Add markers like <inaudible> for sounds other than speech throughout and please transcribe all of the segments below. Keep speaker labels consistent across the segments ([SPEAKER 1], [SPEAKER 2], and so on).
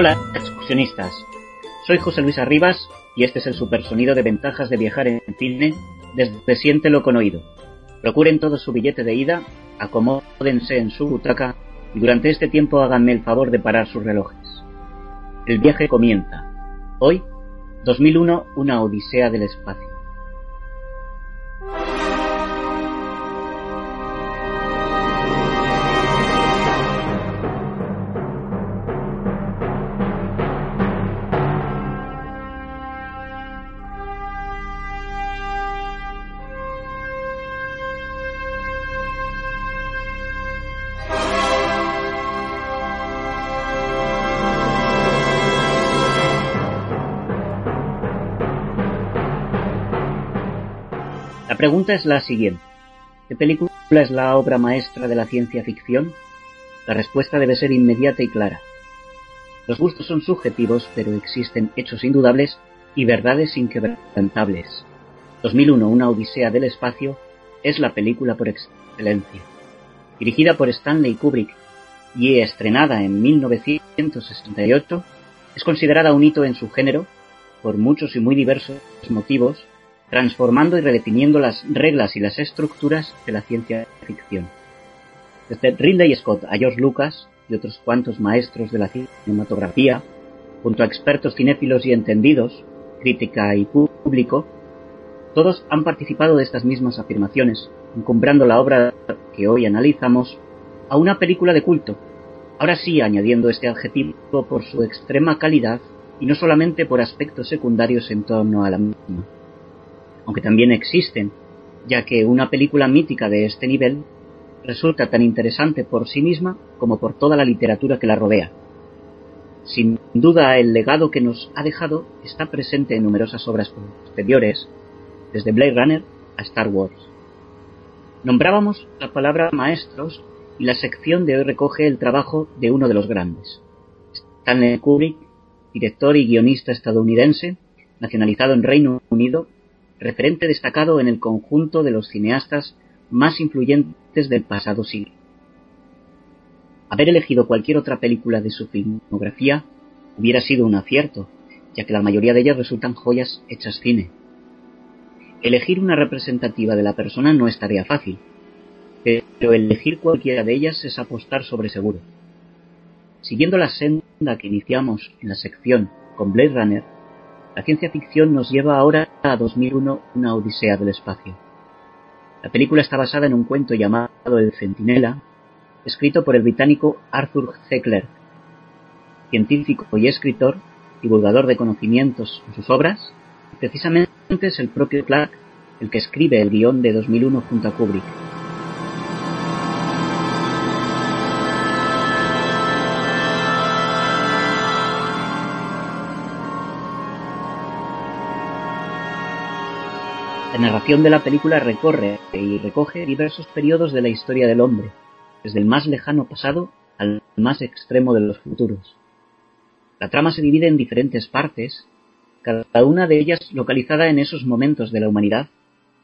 [SPEAKER 1] Hola, excursionistas. Soy José Luis Arribas y este es el supersonido de ventajas de viajar en cine desde Siéntelo con oído. Procuren todo su billete de ida, acomódense en su butaca y durante este tiempo háganme el favor de parar sus relojes. El viaje comienza. Hoy, 2001, una odisea del espacio. La pregunta es la siguiente. ¿Qué película es la obra maestra de la ciencia ficción? La respuesta debe ser inmediata y clara. Los gustos son subjetivos, pero existen hechos indudables y verdades inquebrantables. 2001, una odisea del espacio, es la película por excelencia. Dirigida por Stanley Kubrick y estrenada en 1968, es considerada un hito en su género por muchos y muy diversos motivos, transformando y redefiniendo las reglas y las estructuras de la ciencia ficción. Desde Ridley Scott a George Lucas y otros cuantos maestros de la cinematografía, junto a expertos cinéfilos y entendidos, crítica y público, todos han participado de estas mismas afirmaciones, encumbrando la obra que hoy analizamos a una película de culto, ahora sí añadiendo este adjetivo por su extrema calidad y no solamente por aspectos secundarios en torno a la misma aunque también existen, ya que una película mítica de este nivel resulta tan interesante por sí misma como por toda la literatura que la rodea. Sin duda, el legado que nos ha dejado está presente en numerosas obras posteriores, desde Blade Runner a Star Wars. Nombrábamos la palabra maestros y la sección de hoy recoge el trabajo de uno de los grandes. Stanley Kubrick, director y guionista estadounidense, nacionalizado en Reino Unido referente destacado en el conjunto de los cineastas más influyentes del pasado siglo. Haber elegido cualquier otra película de su filmografía hubiera sido un acierto, ya que la mayoría de ellas resultan joyas hechas cine. Elegir una representativa de la persona no es tarea fácil, pero elegir cualquiera de ellas es apostar sobre seguro. Siguiendo la senda que iniciamos en la sección con Blade Runner, la ciencia ficción nos lleva ahora a 2001, una odisea del espacio. La película está basada en un cuento llamado El Centinela, escrito por el británico Arthur C. Clarke, científico y escritor, divulgador de conocimientos en sus obras, precisamente es el propio Clarke el que escribe el guion de 2001 junto a Kubrick. Narración de la película recorre y recoge diversos periodos de la historia del hombre, desde el más lejano pasado al más extremo de los futuros. La trama se divide en diferentes partes, cada una de ellas localizada en esos momentos de la humanidad,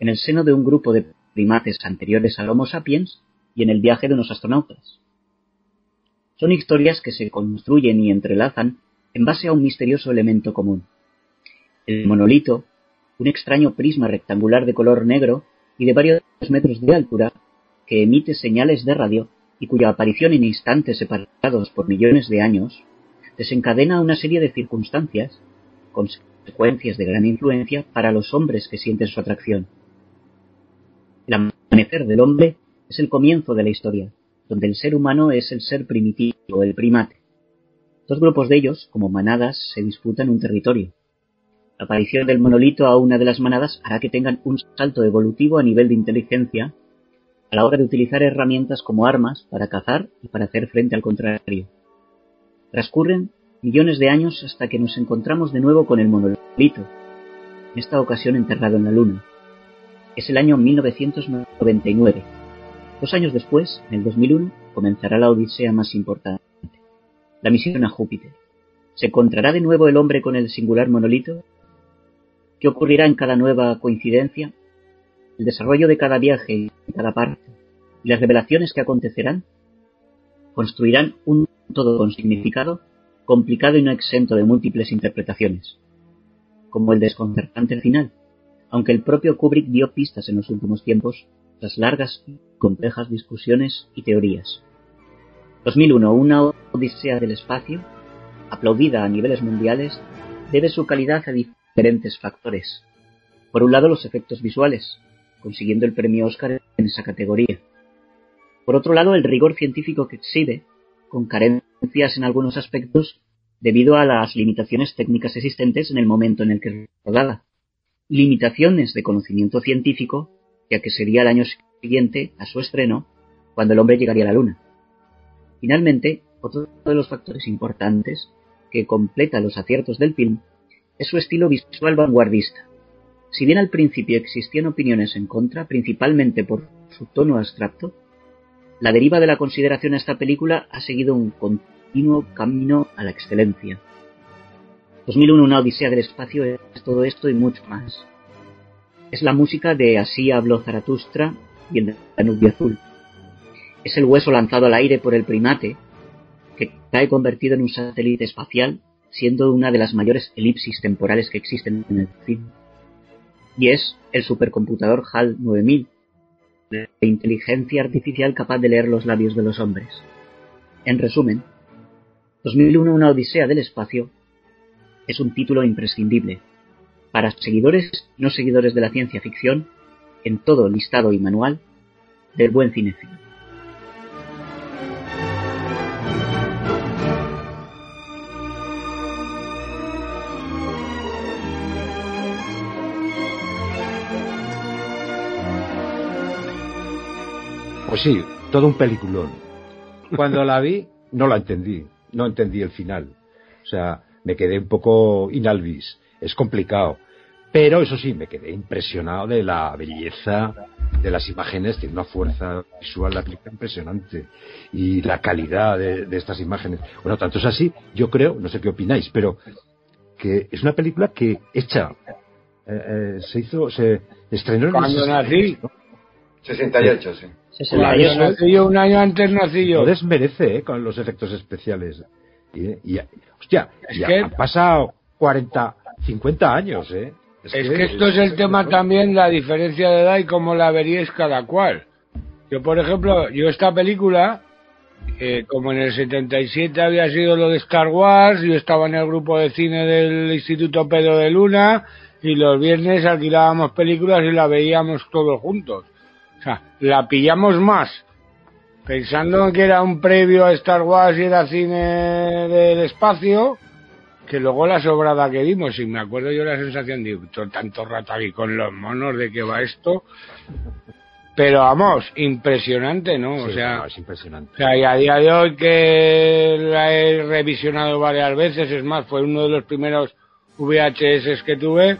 [SPEAKER 1] en el seno de un grupo de primates anteriores al Homo sapiens y en el viaje de unos astronautas. Son historias que se construyen y entrelazan en base a un misterioso elemento común. El monolito un extraño prisma rectangular de color negro y de varios metros de altura que emite señales de radio y cuya aparición en instantes separados por millones de años desencadena una serie de circunstancias, consecuencias de gran influencia para los hombres que sienten su atracción. El amanecer del hombre es el comienzo de la historia, donde el ser humano es el ser primitivo, el primate. Dos grupos de ellos, como manadas, se disputan un territorio. La aparición del monolito a una de las manadas hará que tengan un salto evolutivo a nivel de inteligencia a la hora de utilizar herramientas como armas para cazar y para hacer frente al contrario. Transcurren millones de años hasta que nos encontramos de nuevo con el monolito, en esta ocasión enterrado en la Luna. Es el año 1999. Dos años después, en el 2001, comenzará la odisea más importante, la misión a Júpiter. ¿Se encontrará de nuevo el hombre con el singular monolito? ¿Qué ocurrirá en cada nueva coincidencia? El desarrollo de cada viaje y cada parte y las revelaciones que acontecerán construirán un todo con significado complicado y no exento de múltiples interpretaciones, como el desconcertante final, aunque el propio Kubrick dio pistas en los últimos tiempos tras largas y complejas discusiones y teorías. 2001, una odisea del espacio, aplaudida a niveles mundiales, debe su calidad a diferentes factores. Por un lado, los efectos visuales, consiguiendo el premio Oscar en esa categoría. Por otro lado, el rigor científico que exhibe, con carencias en algunos aspectos debido a las limitaciones técnicas existentes en el momento en el que es rodada. Limitaciones de conocimiento científico, ya que sería el año siguiente a su estreno, cuando el hombre llegaría a la Luna. Finalmente, otro de los factores importantes que completa los aciertos del film es su estilo visual vanguardista. Si bien al principio existían opiniones en contra, principalmente por su tono abstracto, la deriva de la consideración a esta película ha seguido un continuo camino a la excelencia. 2001 Una Odisea del Espacio es todo esto y mucho más. Es la música de Así habló Zaratustra y el Danubio Azul. Es el hueso lanzado al aire por el primate, que cae convertido en un satélite espacial, siendo una de las mayores elipsis temporales que existen en el film. Y es el supercomputador HAL 9000, de inteligencia artificial capaz de leer los labios de los hombres. En resumen, 2001 Una Odisea del Espacio es un título imprescindible para seguidores y no seguidores de la ciencia ficción en todo listado y manual del buen cinéfilo.
[SPEAKER 2] Pues sí, todo un peliculón. Cuando la vi, <laughs> no la entendí, no entendí el final. O sea, me quedé un poco inalvis. Es complicado. Pero eso sí, me quedé impresionado de la belleza de las imágenes, tiene una fuerza visual la película impresionante y la calidad de, de, estas imágenes. Bueno, tanto es así, yo creo, no sé qué opináis, pero que es una película que hecha, eh, eh, se hizo, se estrenó en
[SPEAKER 3] Cuando
[SPEAKER 2] el
[SPEAKER 3] nací.
[SPEAKER 4] 68, sí.
[SPEAKER 1] 68.
[SPEAKER 3] Cuando nací yo, un año antes nací yo.
[SPEAKER 2] No desmerece eh, con los efectos especiales. Y, y- hostia,
[SPEAKER 3] Es
[SPEAKER 2] ya
[SPEAKER 3] que-
[SPEAKER 2] han pasado 40, 50 años, ¿eh?
[SPEAKER 3] Es que esto es el tema también, la diferencia de edad y cómo la veríais cada cual. Yo, por ejemplo, yo esta película, eh, como en el 77 había sido lo de Star Wars, yo estaba en el grupo de cine del Instituto Pedro de Luna y los viernes alquilábamos películas y la veíamos todos juntos. O sea, la pillamos más pensando en que era un previo a Star Wars y era cine del espacio, que luego la sobrada que vimos, y me acuerdo yo la sensación de "To- tanto rato aquí con los monos de que va esto, pero vamos, impresionante, ¿no? o
[SPEAKER 2] Sí,
[SPEAKER 3] sea,
[SPEAKER 2] no, es impresionante.
[SPEAKER 3] o sea, y a día de hoy que la he revisionado varias veces, es más, fue uno de los primeros VHS que tuve,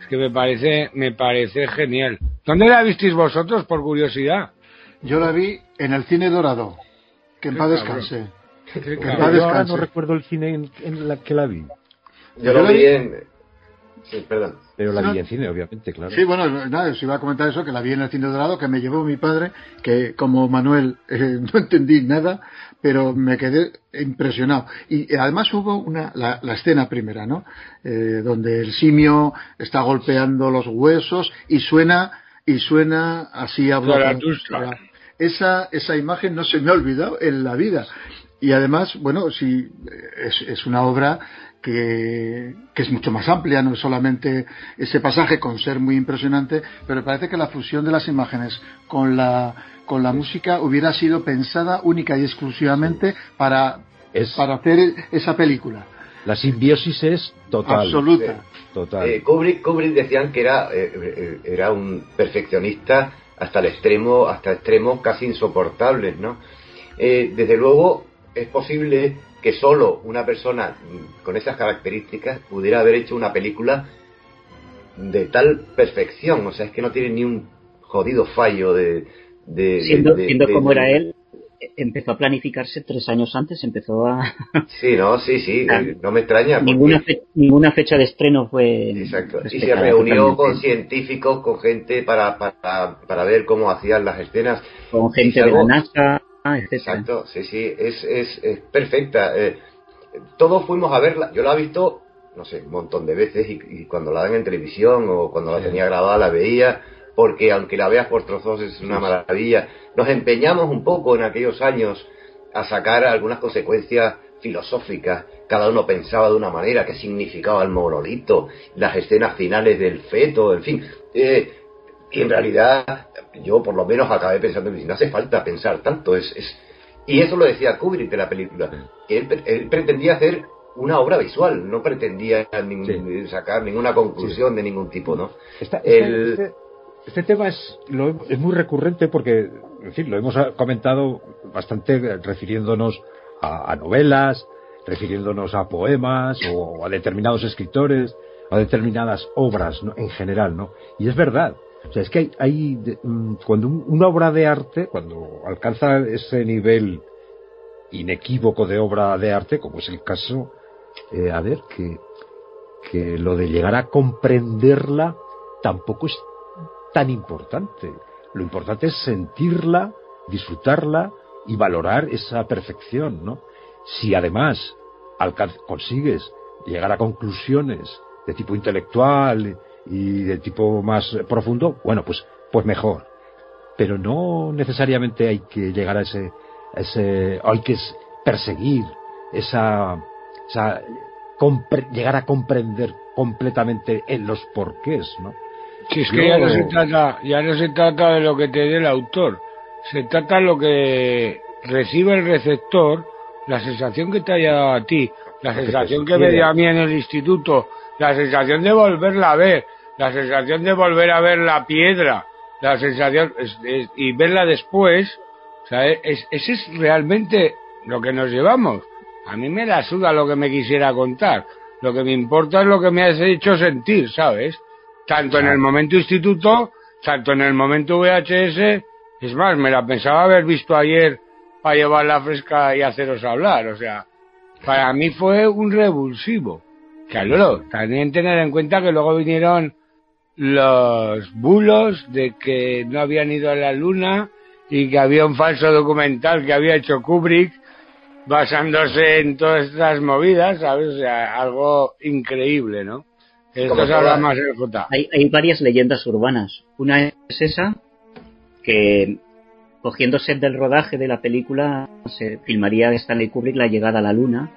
[SPEAKER 3] es que me parece, me parece genial. ¿Dónde la visteis vosotros, por curiosidad?
[SPEAKER 5] Yo la vi en el cine dorado. Que en paz descanse. Que en paz
[SPEAKER 2] Yo ahora no recuerdo el cine en, en la que la vi,
[SPEAKER 4] Yo lo vi en. Sí, perdón.
[SPEAKER 2] pero la
[SPEAKER 5] No.
[SPEAKER 2] vi en cine, obviamente, claro.
[SPEAKER 5] Sí, bueno, nada, os iba a comentar eso, que la vi en el cine dorado, que me llevó mi padre, que como Manuel <laughs> eh, no entendí nada, pero me quedé impresionado. Y eh, además hubo una, la, la escena primera, ¿no? Eh, donde el simio está golpeando los huesos y suena, y suena así habla. Esa, esa imagen no se me ha olvidado en la vida. Y además, bueno, sí, es, es una obra que, que, es mucho más amplia, no es solamente ese pasaje con ser muy impresionante, pero parece que la fusión de las imágenes con la, con la música hubiera sido pensada única y exclusivamente para,
[SPEAKER 2] Es-
[SPEAKER 5] para hacer esa película.
[SPEAKER 2] La simbiosis es total.
[SPEAKER 5] Absoluta.
[SPEAKER 2] Total.
[SPEAKER 4] Eh, Kubrick, Kubrick decían que era, eh, eh, era un perfeccionista hasta el extremo, hasta extremos casi insoportables, ¿no? Eh, desde luego es posible que solo una persona con esas características pudiera haber hecho una película de tal perfección, o sea, es que no tiene ni un jodido fallo de... de-
[SPEAKER 1] Siendo,
[SPEAKER 4] de-
[SPEAKER 1] siendo
[SPEAKER 4] de-
[SPEAKER 1] como
[SPEAKER 4] de-
[SPEAKER 1] era él, empezó a planificarse tres años antes, empezó a... <laughs>
[SPEAKER 4] Sí, no, sí, sí, <laughs>
[SPEAKER 1] Ah.
[SPEAKER 4] eh, no me extraña. porque-
[SPEAKER 1] ninguna, fe- ninguna fecha de estreno fue...
[SPEAKER 4] Exacto. Y se reunió con científicos, con gente para, para, para ver cómo hacían las escenas.
[SPEAKER 1] con gente de la NASA, etcétera.
[SPEAKER 4] Exacto, sí, sí, es, es, es perfecta. Eh, todos fuimos a verla, yo la he visto, no sé, un montón de veces y, y cuando la dan en televisión o cuando la tenía grabada la veía, porque aunque la veas por trozos es una maravilla. Nos empeñamos un poco en aquellos años a sacar algunas consecuencias filosóficas. Cada uno pensaba de una manera, qué significaba el monolito, las escenas finales del feto, en fin. Eh, y en realidad, yo por lo menos acabé pensando, no hace falta pensar tanto. Es, es... Y eso lo decía Kubrick de la película. que Él, él pretendía hacer una obra visual, no pretendía nin- sacar ninguna conclusión de ningún tipo, ¿no?
[SPEAKER 2] Esta- este,
[SPEAKER 4] El-
[SPEAKER 2] este- este tema es, lo- es muy recurrente porque, en fin, lo hemos comentado bastante eh, refiriéndonos a, a novelas, refiriéndonos a poemas o a determinados escritores, a determinadas obras ¿no? en general, ¿no? Y es verdad. O sea, es que hay, hay mm, cuando un- una obra de arte, cuando alcanza ese nivel inequívoco de obra de arte, como es el caso, eh, a ver, que, que lo de llegar a comprenderla tampoco es tan importante. Lo importante es sentirla, disfrutarla y valorar esa perfección, ¿no? Si además consigues llegar a conclusiones de tipo intelectual y de tipo más profundo, bueno, pues, pues mejor. Pero no necesariamente hay que llegar a ese, hay que perseguir esa, esa llegar a comprender completamente en los porqués, ¿no?
[SPEAKER 3] Si es que ya no se trata, ya no se trata de lo que te dé el autor, se trata de lo que recibe el receptor, la sensación que te haya dado a ti, la sensación que me dio a mí en el instituto, la sensación de volverla a ver, la sensación de volver a ver la piedra, la sensación es- es- y verla después, o sea, es, ese es realmente lo que nos llevamos. A mí me la suda lo que me quisiera contar. Lo que me importa es lo que me has hecho sentir, ¿sabes? Tanto en el momento instituto, tanto en el momento VHS. Es más, me la pensaba haber visto ayer para llevarla fresca y haceros hablar. O sea, para mí fue un revulsivo. Claro, también tener en cuenta que luego vinieron los bulos de que no habían ido a la luna y que había un falso documental que había hecho Kubrick basándose en todas estas movidas, ¿sabes? O sea, algo increíble, ¿no? Esto
[SPEAKER 4] como
[SPEAKER 3] se habla
[SPEAKER 4] todas-
[SPEAKER 3] más el J.
[SPEAKER 1] Hay, hay varias leyendas urbanas. Una es esa, que cogiendo set del rodaje de la película se filmaría Stanley Kubrick la llegada a la luna.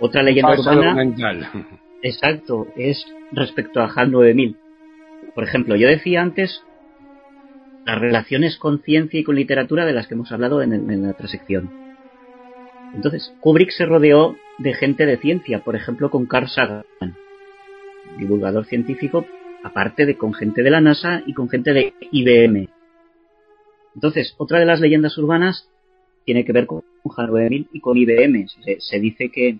[SPEAKER 1] Otra leyenda urbana,
[SPEAKER 3] documental.
[SPEAKER 1] exacto, es respecto a HAL 9000. Por ejemplo, yo decía antes las relaciones con ciencia y con literatura de las que hemos hablado en, el- en la otra sección. Entonces, Kubrick se rodeó de gente de ciencia, por ejemplo, con Carl Sagan, divulgador científico, aparte de con gente de la NASA y con gente de IBM. Entonces, otra de las leyendas urbanas tiene que ver con 9000 y con IBM. Se, se dice que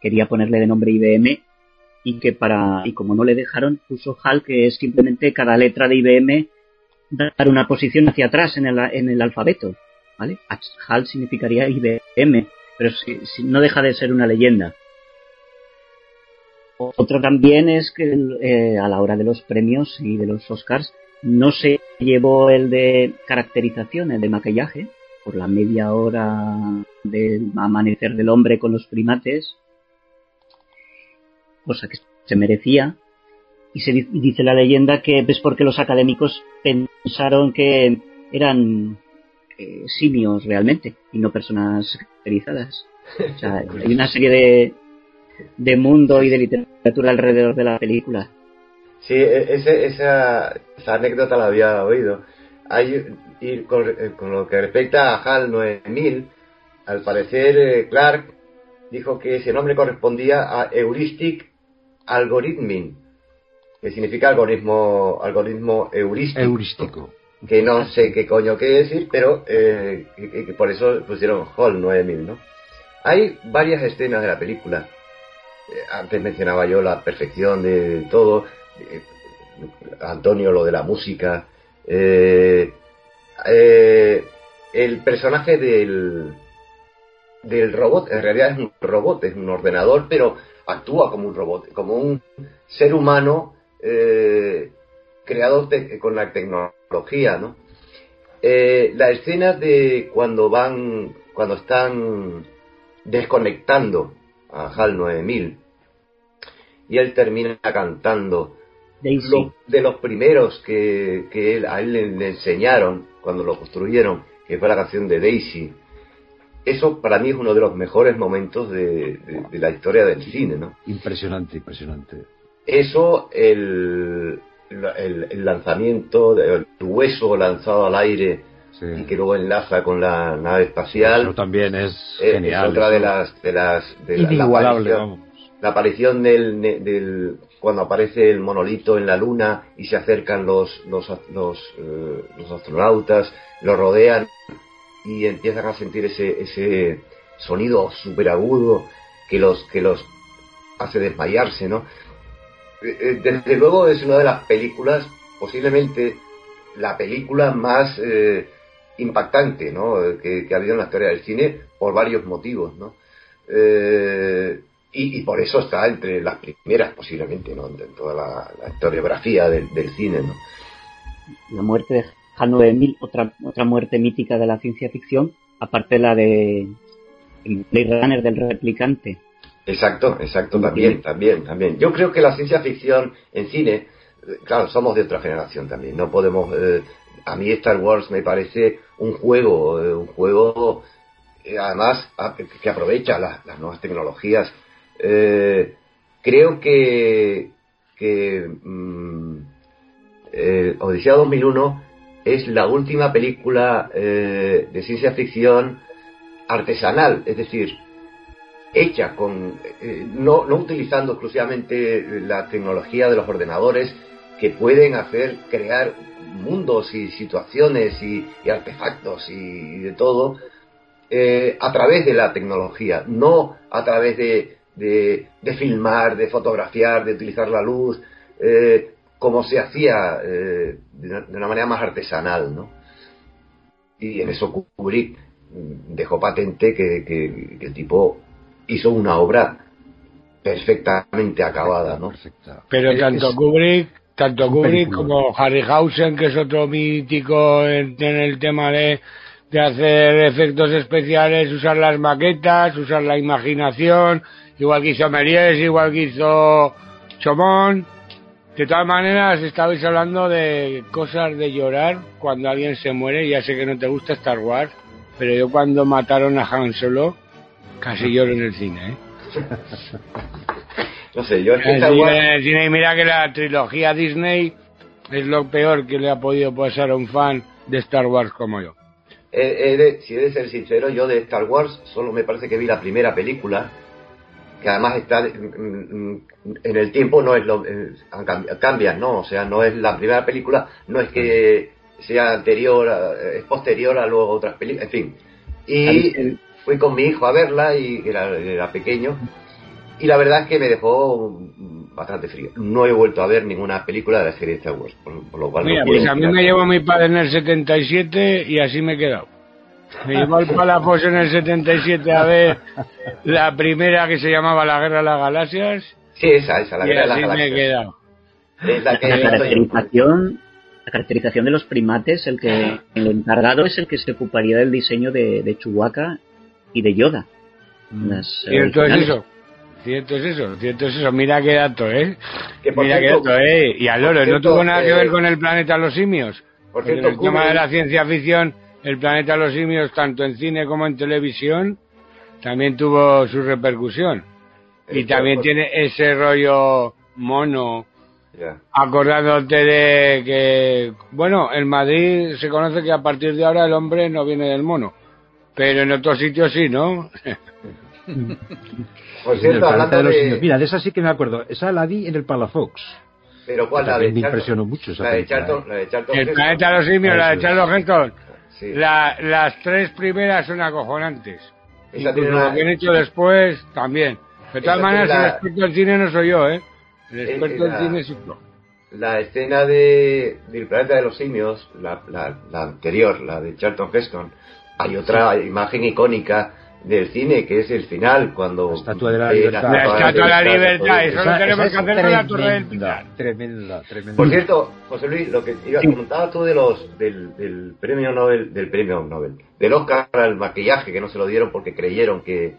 [SPEAKER 1] quería ponerle de nombre IBM y que para y como no le dejaron puso HAL que es simplemente cada letra de IBM dar una posición hacia atrás en el, en el alfabeto, ¿vale? HAL significaría IBM, pero si no deja de ser una leyenda. Otro también es que eh, a la hora de los premios y de los Oscars no se llevó el de caracterización, el de maquillaje, por la media hora del amanecer del hombre con los primates, cosa que se merecía. Y se dice la leyenda que es porque los académicos pensaron que eran eh, simios realmente y no personas caracterizadas. O sea, hay una serie de, de mundo y de literatura alrededor de la película.
[SPEAKER 4] Sí, e- ese- esa, esa anécdota la había oído. Hay, y con, eh, con lo que respecta a HAL 9000, al parecer eh, Clark dijo que ese nombre correspondía a Heuristic Algorithming, que significa algoritmo, algoritmo heurístico,
[SPEAKER 2] Heurístico.
[SPEAKER 4] que no sé qué coño quiere decir, pero eh, que, que- que por eso pusieron HAL 9000, ¿no? Hay varias escenas de la película. Eh, antes mencionaba yo la perfección de todo. eh, Antonio lo de la música. eh, el personaje del, del robot en realidad es un robot, es un ordenador, pero actúa como un robot, como un ser humano creado con la tecnología, ¿no? La escena de cuando van, cuando están desconectando a HAL 9000 y él termina cantando lo- de los primeros que, que él- a él le, le enseñaron cuando lo construyeron, que fue la canción de Daisy. Eso para mí es uno de los mejores momentos de, de- de la historia del cine, ¿no?
[SPEAKER 2] Impresionante, impresionante.
[SPEAKER 4] Eso, el, el, el lanzamiento, el hueso lanzado al aire
[SPEAKER 2] Sí.
[SPEAKER 4] y que luego enlaza con la nave espacial,
[SPEAKER 2] Eso también es
[SPEAKER 4] eh,
[SPEAKER 2] genial.
[SPEAKER 4] es otra de las... De las de la- la
[SPEAKER 2] vamos.
[SPEAKER 4] La aparición del, del cuando aparece el monolito en la luna y se acercan los los, los, eh, los astronautas lo rodean y empiezan a sentir ese ese sonido súper agudo que los que los hace desmayarse no Eh, eh, desde luego es una de las películas posiblemente la película más eh, impactante ¿no? que, que ha habido en la historia del cine por varios motivos no eh, y, y por eso está entre las primeras posiblemente no de toda la, la historiografía del, del cine no
[SPEAKER 1] La muerte de HAL 9000, otra, otra muerte mítica de la ciencia ficción, aparte de la de Blade Runner del replicante.
[SPEAKER 4] Exacto, exacto, también, también, también. Yo creo que la ciencia ficción en cine, claro, somos de otra generación también, no podemos... eh, a mí Star Wars me parece un juego, eh, un juego eh, además a- que aprovecha las nuevas tecnologías. Eh, creo que, que mm, eh, Odisea 2001 es la última película eh, de ciencia ficción artesanal, es decir, hecha con no, no utilizando exclusivamente la tecnología de los ordenadores que pueden hacer crear mundos y situaciones y, artefactos y, de todo a través de la tecnología, no a través de, de, de filmar, de fotografiar, de utilizar la luz, eh, como se hacía eh, de, una, de una manera más artesanal, ¿no? Y en eso Kubrick dejó patente que, que- que el tipo hizo una obra perfectamente acabada, ¿no?
[SPEAKER 2] Perfecta.
[SPEAKER 3] Pero tanto
[SPEAKER 2] es-
[SPEAKER 3] Kubrick, tanto Kubrick
[SPEAKER 2] película.
[SPEAKER 3] como Harryhausen, que es otro mítico en, en el tema de, de hacer efectos especiales, usar las maquetas, usar la imaginación, igual que hizo Méliès, igual que hizo Chomón. De todas maneras, estabais hablando de cosas de llorar cuando alguien se muere. Ya sé que no te gusta Star Wars, pero yo cuando mataron a Han Solo, casi lloro en el cine, ¿eh?
[SPEAKER 4] No sé, yo
[SPEAKER 3] En el
[SPEAKER 4] Star
[SPEAKER 3] cine-
[SPEAKER 4] Wars-
[SPEAKER 3] en el cine, y mira que la trilogía Disney es lo peor que le ha podido pasar a un fan de Star Wars como yo.
[SPEAKER 4] he- he de- si he de ser sincero, yo de Star Wars solo me parece que vi la primera película, que además está mm, mm, en el tiempo, no es lo, eh, cambian, ¿no? O sea, no es la primera película, no es que sea anterior, a- es posterior a luego otras películas, en fin. Y fui con mi hijo a verla y era, era pequeño y la verdad es que me dejó bastante frío. No he vuelto a ver ninguna película de la serie de Star Wars, por, por lo cual no
[SPEAKER 3] Mira,
[SPEAKER 4] puedo
[SPEAKER 3] pues a mí me llevó mi padre en el 77 y así me he quedado. Me llevó al Palafos en el 77 a ver la primera que se llamaba La Guerra de las Galaxias
[SPEAKER 4] Sí, esa, esa, la
[SPEAKER 3] y
[SPEAKER 4] guerra de las
[SPEAKER 3] así me he
[SPEAKER 4] galaxias.
[SPEAKER 3] quedado.
[SPEAKER 4] Es la que
[SPEAKER 1] La caracterización, la caracterización de los primates, el que el encargado es el que se ocuparía del diseño de, de Chewbacca y de Yoda. Las, eh,
[SPEAKER 3] Cierto es eso. Cierto es eso, cierto es eso. Mira qué dato, ¿eh?
[SPEAKER 4] Que
[SPEAKER 3] Mira qué dato, ¿eh? Y al loro, no tuvo nada que
[SPEAKER 4] eh,
[SPEAKER 3] ver con el planeta Los Simios.
[SPEAKER 4] Por cierto,
[SPEAKER 3] el tema de la ciencia ficción El planeta de los simios, tanto en cine como en televisión, también tuvo su repercusión. Y también tiene ese rollo mono, acordándote de que, bueno, en Madrid se conoce que a partir de ahora el hombre no viene del mono, pero en otros sitios sí, ¿no? <laughs>
[SPEAKER 4] Por cierto, hablando
[SPEAKER 2] de los
[SPEAKER 4] de...
[SPEAKER 2] simios. Mira, de esa sí que me acuerdo. Esa la vi en el Palafox.
[SPEAKER 4] Pero ¿cuál? La de
[SPEAKER 2] me
[SPEAKER 4] Charlton.
[SPEAKER 2] impresionó mucho esa
[SPEAKER 4] La de Charlton.
[SPEAKER 2] ¿eh?
[SPEAKER 4] La de Charlton
[SPEAKER 3] El planeta de los simios, la de. Charles Heston,
[SPEAKER 4] Sí.
[SPEAKER 3] la- las tres primeras son acojonantes.
[SPEAKER 4] Esa
[SPEAKER 3] Incluso lo que han hecho después también. De todas maneras,
[SPEAKER 4] la-
[SPEAKER 3] el experto en cine no soy yo, ¿eh? El experto en cine es otro.
[SPEAKER 4] La escena de, del planeta de los simios, la, la, la anterior, la de Charlton Heston, hay otra imagen icónica del cine que es el final cuando
[SPEAKER 2] La Estatua de la
[SPEAKER 4] ve
[SPEAKER 2] Libertad.
[SPEAKER 3] La Estatua de la Libertad,
[SPEAKER 4] Eso
[SPEAKER 3] lo tenemos que hacer con la Torre del Pilar.
[SPEAKER 2] Tremenda, tremenda.
[SPEAKER 4] Por cierto, José Luis, lo que iba, comentabas tú de los del, del premio Nobel, del premio Nobel, del Oscar al maquillaje que no se lo dieron porque creyeron que,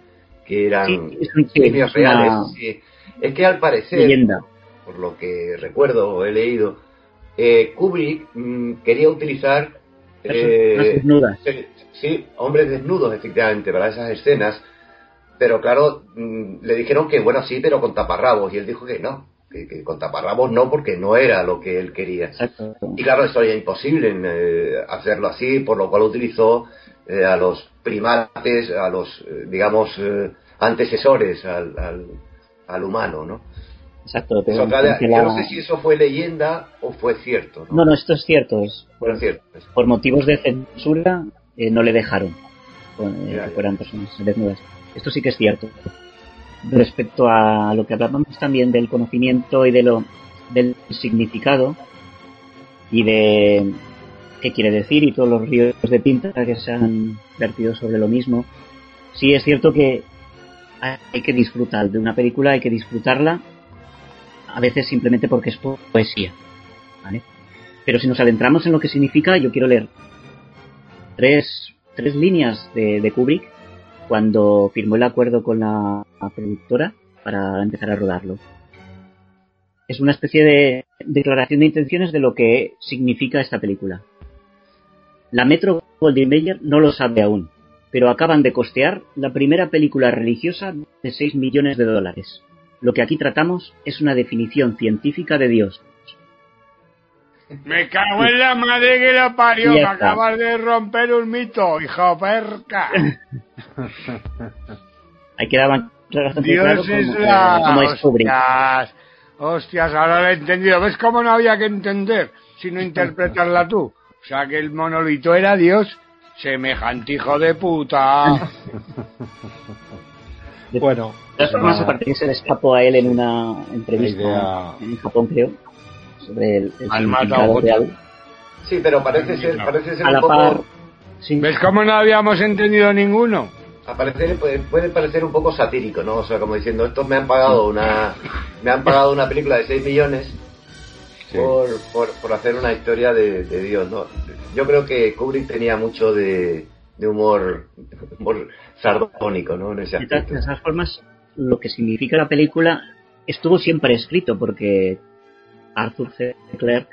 [SPEAKER 4] que eran
[SPEAKER 1] Sí, sí,
[SPEAKER 4] premios
[SPEAKER 1] es una
[SPEAKER 4] reales. sí. Es que al parecer,
[SPEAKER 1] Leyenda.
[SPEAKER 4] por lo que recuerdo o he leído, eh, Kubrick mm, quería utilizar eh,
[SPEAKER 1] desnudas.
[SPEAKER 4] sí, hombres desnudos efectivamente para esas escenas, pero claro, mm, le dijeron que bueno sí, pero con taparrabos y él dijo que no, que, que con taparrabos no porque no era lo que él quería.
[SPEAKER 1] Exacto.
[SPEAKER 4] Y claro, eso era imposible eh, hacerlo así, por lo cual utilizó eh, a los primates, a los, digamos, antecesores al, al, al humano, ¿no?
[SPEAKER 1] Exacto. Pero
[SPEAKER 4] yo
[SPEAKER 1] la-
[SPEAKER 4] no sé si eso fue leyenda o fue cierto, ¿no?
[SPEAKER 1] No, no, esto es cierto. Es
[SPEAKER 4] cierto.
[SPEAKER 1] por motivos de censura eh, no le dejaron con- eh, que fueran personas desnudas. Esto sí que es cierto. Respecto a lo que hablábamos también del conocimiento y de lo del significado y de qué quiere decir y todos los ríos de tinta que se han vertido sobre lo mismo, sí es cierto que hay que disfrutar de una película, hay que disfrutarla a veces simplemente porque es po- poesía, ¿vale? Pero si nos adentramos en lo que significa, yo quiero leer tres, tres líneas de, de Kubrick cuando firmó el acuerdo con la, la productora para empezar a rodarlo. Es una especie de declaración de intenciones de lo que significa esta película. La Metro Goldwyn Mayer no lo sabe aún, pero acaban de costear la primera película religiosa de 6 millones de dólares. Lo que aquí tratamos es una definición científica de Dios,
[SPEAKER 3] Me cago en la madre que lo parió, me acabas de romper un mito, hijo perca. <laughs>
[SPEAKER 1] Hay que dar bastante
[SPEAKER 3] Dios
[SPEAKER 1] claro
[SPEAKER 3] es
[SPEAKER 1] cómo,
[SPEAKER 3] la...
[SPEAKER 1] Kubrick.
[SPEAKER 3] Hostias, hostias, ahora lo he entendido. ¿Ves cómo no había que entender, sino interpretarla tú? O sea que el monolito era Dios, semejante hijo de puta. <laughs>
[SPEAKER 2] Bueno,
[SPEAKER 1] De todas formas, aparte que se le escapó a él en una entrevista
[SPEAKER 2] idea-
[SPEAKER 1] en Japón, creo, sobre el, el
[SPEAKER 3] Al
[SPEAKER 1] significado real.
[SPEAKER 4] Sí, pero parece ser, parece ser
[SPEAKER 1] A
[SPEAKER 4] un
[SPEAKER 1] la
[SPEAKER 4] poco...
[SPEAKER 1] par, sí,
[SPEAKER 3] ¿Ves cómo no habíamos entendido ninguno?
[SPEAKER 4] a parecer- puede, puede parecer un poco satírico, ¿no? O sea, como diciendo, estos me han pagado una me han pagado una película de 6 millones
[SPEAKER 2] Sí.
[SPEAKER 4] por, por, por hacer una historia de, de Dios, ¿no? Yo creo que Kubrick tenía mucho de, de humor, humor sardónico, ¿no? En ese aspecto.
[SPEAKER 1] de todas formas, lo que significa la película estuvo siempre escrito porque Arthur C. Clarke,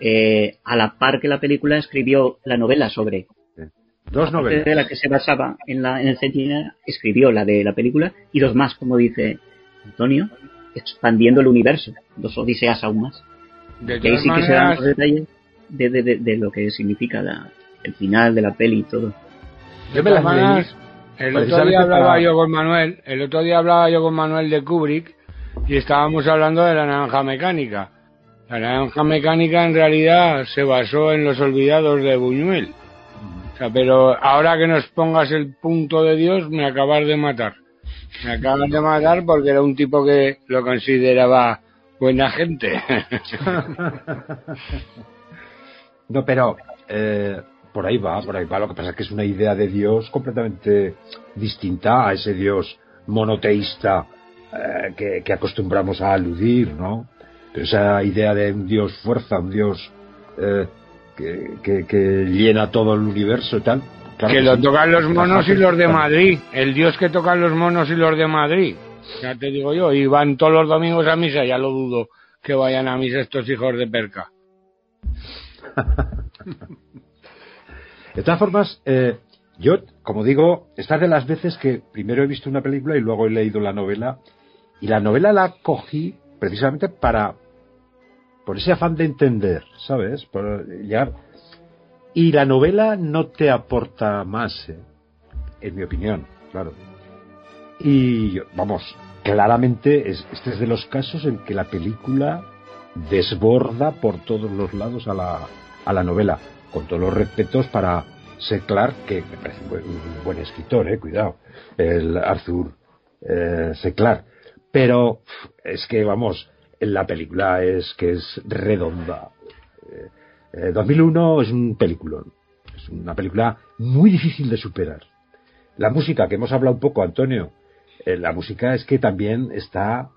[SPEAKER 1] eh, a la par que la película, escribió la novela sobre
[SPEAKER 2] dos novelas.
[SPEAKER 1] de la que se basaba en, la, en el Centinela, escribió la de la película y dos más, como dice Antonio, expandiendo el universo, dos odiseas aún más.
[SPEAKER 3] De
[SPEAKER 1] Que ahí sí que se dan los detalles de, de, de, de lo que significa la- el final de la peli y todo.
[SPEAKER 2] Yo me las
[SPEAKER 3] maneras,
[SPEAKER 2] leí
[SPEAKER 3] el otro día hablaba
[SPEAKER 2] para-
[SPEAKER 3] yo con Manuel, el otro día hablaba yo con Manuel de Kubrick y estábamos hablando de la naranja mecánica. La naranja mecánica en realidad se basó en los olvidados de Buñuel. O sea, pero ahora que nos pongas el punto de Dios, me acabas de matar. Me acabas de matar porque era un tipo que lo consideraba buena gente. <laughs>
[SPEAKER 2] No, pero eh, por ahí va, por ahí va. Lo que pasa es que es una idea de Dios completamente distinta a ese Dios monoteísta eh, que, que acostumbramos a aludir, ¿no? Esa idea de un Dios fuerza, un Dios eh, que, que- que llena todo el universo y tal. Claro
[SPEAKER 3] que lo
[SPEAKER 2] sí.
[SPEAKER 3] tocan los monos y los de. Madrid. El dios que tocan los monos y los de Madrid. Ya te digo yo, y van todos los domingos a misa, ya lo dudo que vayan a misa estos hijos de perca. <laughs>
[SPEAKER 2] De todas formas, eh, yo, como digo, estas de las veces que primero he visto una película y luego he leído la novela, y la novela la cogí precisamente para, por ese afán de entender, ¿sabes? Por llegar. Y la novela no te aporta más, ¿eh? en mi opinión, claro. Y vamos, claramente es, este es de los casos en que la película desborda por todos los lados a la, a la novela, con todos los respetos para Seclar, que me parece un buen, buen escritor, eh, cuidado, el Arthur eh, Seclar. Pero es que, vamos, la película es que es redonda. Eh, 2001 es un peliculón. Es una película muy difícil de superar. La música, que hemos hablado un poco, Antonio, eh, la música es que también está,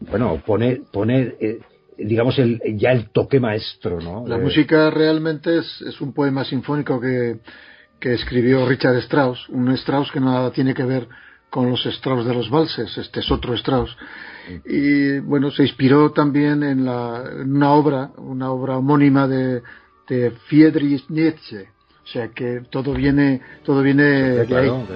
[SPEAKER 2] bueno, pone, pone eh, digamos, el, ya el toque maestro, ¿no?
[SPEAKER 5] La
[SPEAKER 2] Eh,
[SPEAKER 5] música realmente es, es un poema sinfónico que, que escribió Richard Strauss, un Strauss que nada tiene que ver con los Strauss de los valses, este es otro Strauss. Y bueno, se inspiró también en, la, en una obra, una obra homónima de, de Friedrich Nietzsche. O sea que todo viene, todo viene de ahí,
[SPEAKER 2] claro,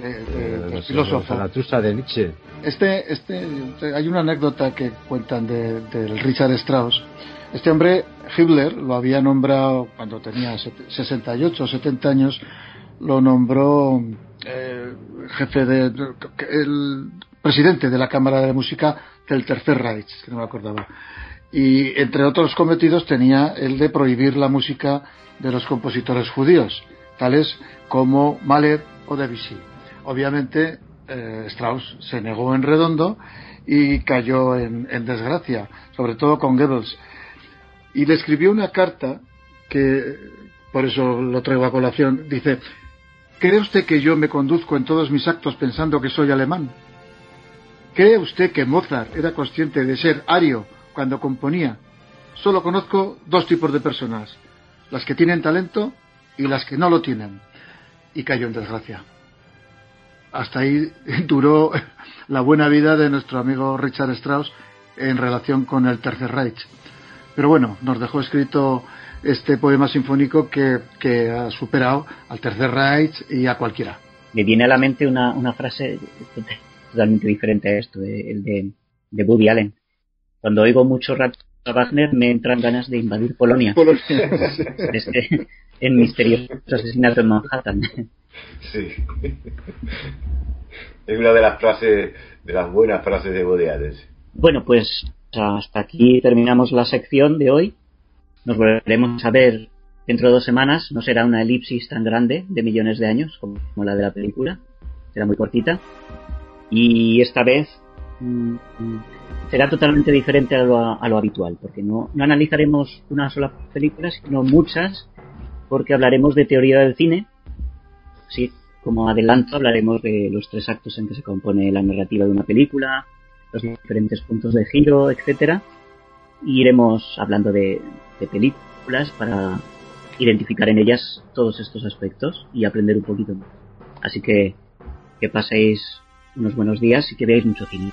[SPEAKER 2] de-
[SPEAKER 5] de- de-
[SPEAKER 2] de-
[SPEAKER 5] del
[SPEAKER 2] de-
[SPEAKER 5] filósofo.
[SPEAKER 2] Zaratustra de Nietzsche.
[SPEAKER 5] Este, este, hay una anécdota que cuentan de, del Richard Strauss. Este hombre, Himmler, lo había nombrado cuando tenía set- 68 o 70 años, lo nombró eh, jefe de- el presidente de la Cámara de Música del Tercer Reich, que no me acordaba. Y entre otros cometidos tenía el de prohibir la música de los compositores judíos, tales como Mahler o Debussy. Obviamente, eh, Strauss se negó en redondo y cayó en, en desgracia, sobre todo con Goebbels. Y le escribió una carta que, por eso lo traigo a colación, dice, ¿cree usted que yo me conduzco en todos mis actos pensando que soy alemán? ¿Cree usted que Mozart era consciente de ser ario cuando componía? Solo conozco dos tipos de personas, las que tienen talento y las que no lo tienen. Y cayó en desgracia. Hasta ahí <laughs> duró la buena vida de nuestro amigo Richard Strauss en relación con el Tercer Reich. Pero bueno, nos dejó escrito este poema sinfónico que, que ha superado al Tercer Reich y a cualquiera.
[SPEAKER 1] Me viene a la mente una, una frase totalmente diferente a esto, de- el de, de Woody Allen. Cuando oigo mucho rap a Wagner me entran ganas de invadir Polonia. <laughs> Este, en misterioso asesinato en Manhattan.
[SPEAKER 4] Sí. <laughs> Es una de las frases, de las buenas frases de Allen.
[SPEAKER 1] Bueno, pues hasta aquí terminamos la sección de hoy. Nos volveremos a ver dentro de dos semanas. No será una elipsis tan grande de millones de años como la de la película. Será muy cortita. Y esta vez mm, mm, será totalmente diferente a lo, a lo habitual, porque no, no analizaremos una sola película, sino muchas, porque hablaremos de teoría del cine. Sí, como adelanto, hablaremos de los tres actos en que se compone la narrativa de una película, los diferentes puntos de giro, etcétera. Y iremos hablando de, de películas para identificar en ellas todos estos aspectos y aprender un poquito más. Así que que paséis unos buenos días y que veáis mucho cine.